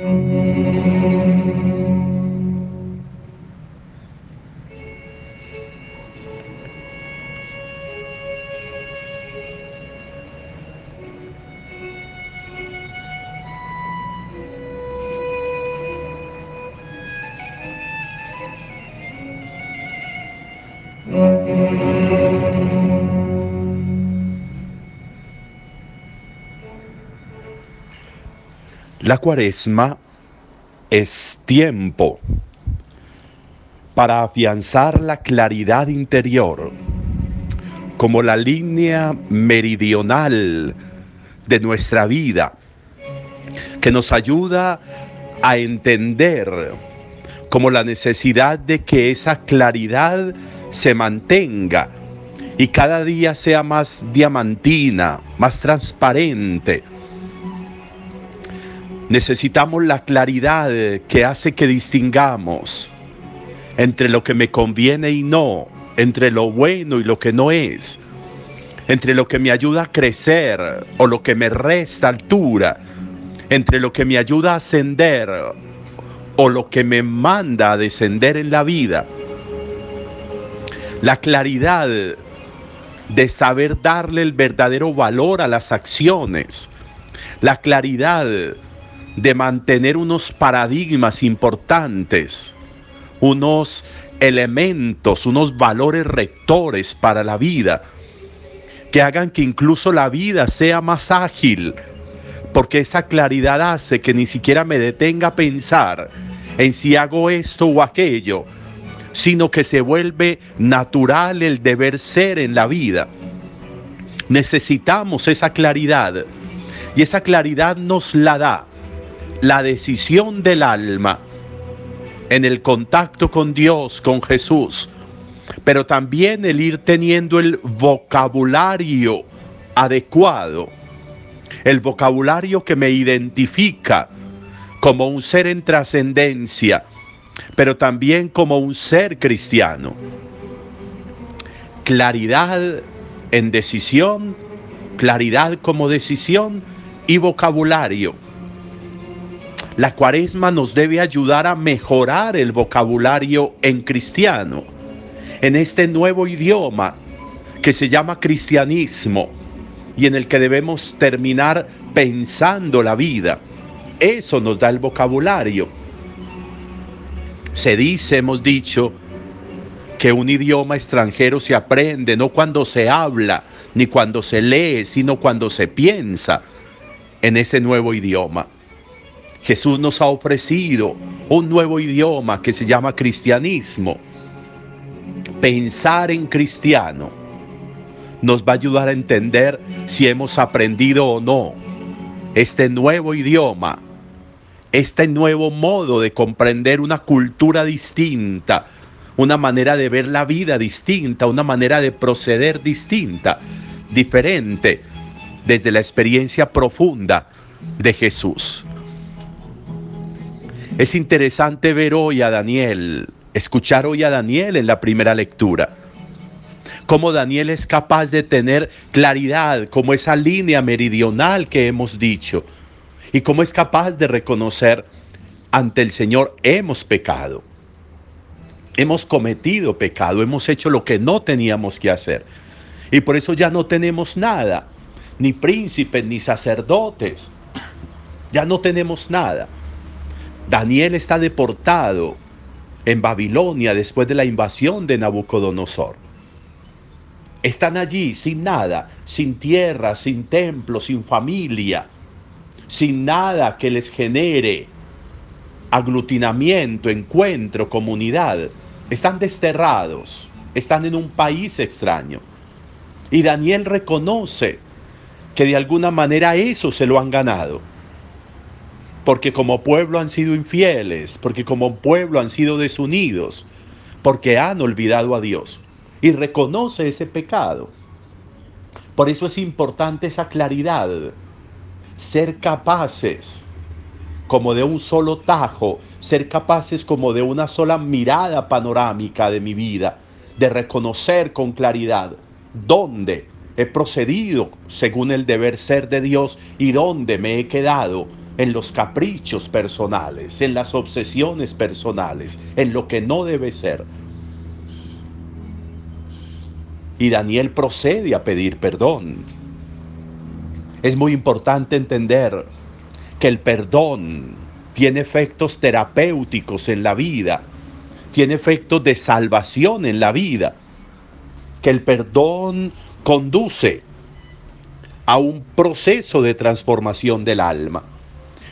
Thank you. La cuaresma es tiempo para afianzar la claridad interior como la línea meridional de nuestra vida que nos ayuda a entender como la necesidad de que esa claridad se mantenga y cada día sea más diamantina, más transparente Necesitamos la claridad que hace que distingamos entre lo que me conviene y no, entre lo bueno y lo que no es, entre lo que me ayuda a crecer o lo que me resta altura, entre lo que me ayuda a ascender o lo que me manda a descender en la vida. La claridad de saber darle el verdadero valor a las acciones. La claridad de mantener unos paradigmas importantes, unos elementos, unos valores rectores para la vida, que hagan que incluso la vida sea más ágil, porque esa claridad hace que ni siquiera me detenga a pensar en si hago esto o aquello, sino que se vuelve natural el deber ser en la vida. Necesitamos esa claridad y esa claridad nos la da la decisión del alma en el contacto con Dios, con Jesús, pero también el ir teniendo el vocabulario adecuado, el vocabulario que me identifica como un ser en trascendencia, pero también como un ser cristiano. Claridad en decisión, claridad como decisión y vocabulario la cuaresma nos debe ayudar a mejorar el vocabulario en cristiano, en este nuevo idioma que se llama cristianismo y en el que debemos terminar pensando la vida. Eso nos da el vocabulario. Se dice, hemos dicho, que un idioma extranjero se aprende no cuando se habla ni cuando se lee, sino cuando se piensa en ese nuevo idioma. Jesús nos ha ofrecido un nuevo idioma que se llama cristianismo. Pensar en cristiano nos va a ayudar a entender si hemos aprendido o no este nuevo idioma, este nuevo modo de comprender una cultura distinta, una manera de ver la vida distinta, una manera de proceder distinta, diferente, desde la experiencia profunda de Jesús. Es interesante ver hoy a Daniel, escuchar hoy a Daniel en la primera lectura. Cómo Daniel es capaz de tener claridad, como esa línea meridional que hemos dicho. Y cómo es capaz de reconocer ante el Señor hemos pecado. Hemos cometido pecado, hemos hecho lo que no teníamos que hacer. Y por eso ya no tenemos nada, ni príncipes, ni sacerdotes. Ya no tenemos nada. Daniel está deportado en Babilonia después de la invasión de Nabucodonosor. Están allí sin nada, sin tierra, sin templo, sin familia, sin nada que les genere aglutinamiento, encuentro, comunidad. Están desterrados, están en un país extraño. Y Daniel reconoce que de alguna manera eso se lo han ganado porque como pueblo han sido infieles, porque como pueblo han sido desunidos, porque han olvidado a Dios y reconoce ese pecado. Por eso es importante esa claridad, ser capaces como de un solo tajo, ser capaces como de una sola mirada panorámica de mi vida, de reconocer con claridad dónde he procedido según el deber ser de Dios y dónde me he quedado en los caprichos personales, en las obsesiones personales, en lo que no debe ser. Y Daniel procede a pedir perdón. Es muy importante entender que el perdón tiene efectos terapéuticos en la vida, tiene efectos de salvación en la vida, que el perdón conduce a un proceso de transformación del alma.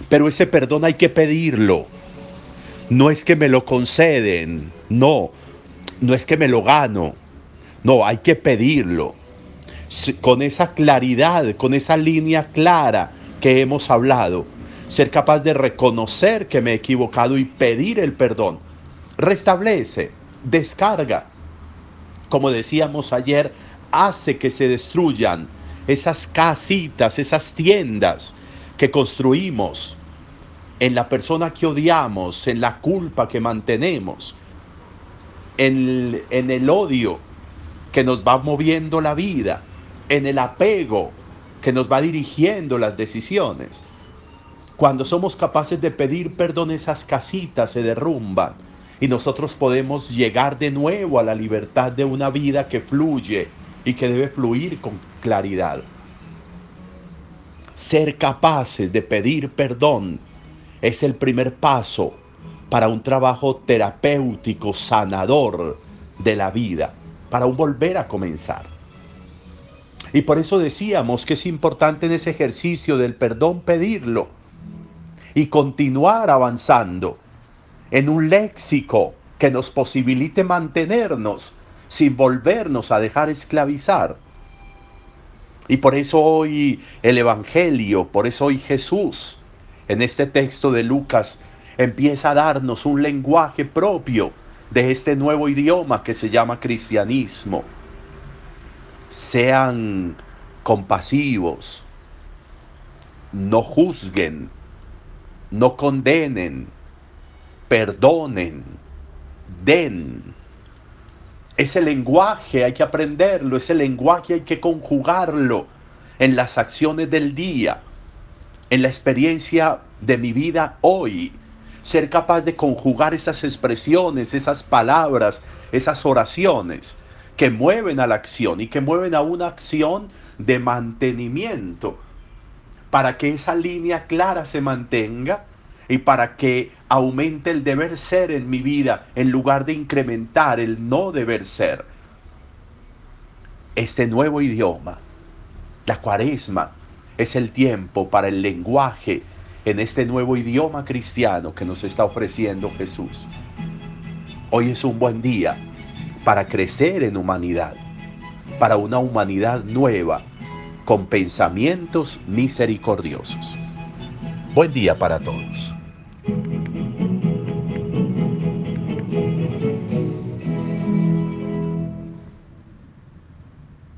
Pero ese perdón hay que pedirlo. No es que me lo conceden, no, no es que me lo gano, no, hay que pedirlo. Con esa claridad, con esa línea clara que hemos hablado, ser capaz de reconocer que me he equivocado y pedir el perdón. Restablece, descarga. Como decíamos ayer, hace que se destruyan esas casitas, esas tiendas que construimos en la persona que odiamos, en la culpa que mantenemos, en, en el odio que nos va moviendo la vida, en el apego que nos va dirigiendo las decisiones. Cuando somos capaces de pedir perdón, esas casitas se derrumban y nosotros podemos llegar de nuevo a la libertad de una vida que fluye y que debe fluir con claridad. Ser capaces de pedir perdón es el primer paso para un trabajo terapéutico, sanador de la vida, para un volver a comenzar. Y por eso decíamos que es importante en ese ejercicio del perdón pedirlo y continuar avanzando en un léxico que nos posibilite mantenernos sin volvernos a dejar esclavizar. Y por eso hoy el Evangelio, por eso hoy Jesús, en este texto de Lucas, empieza a darnos un lenguaje propio de este nuevo idioma que se llama cristianismo. Sean compasivos, no juzguen, no condenen, perdonen, den ese lenguaje hay que aprenderlo, ese lenguaje hay que conjugarlo en las acciones del día, en la experiencia de mi vida hoy. Ser capaz de conjugar esas expresiones, esas palabras, esas oraciones que mueven a la acción y que mueven a una acción de mantenimiento para que esa línea clara se mantenga y para que aumente el deber ser en mi vida en lugar de incrementar el no deber ser. Este nuevo idioma, la cuaresma, es el tiempo para el lenguaje en este nuevo idioma cristiano que nos está ofreciendo Jesús. Hoy es un buen día para crecer en humanidad, para una humanidad nueva, con pensamientos misericordiosos. Buen día para todos. Thank you.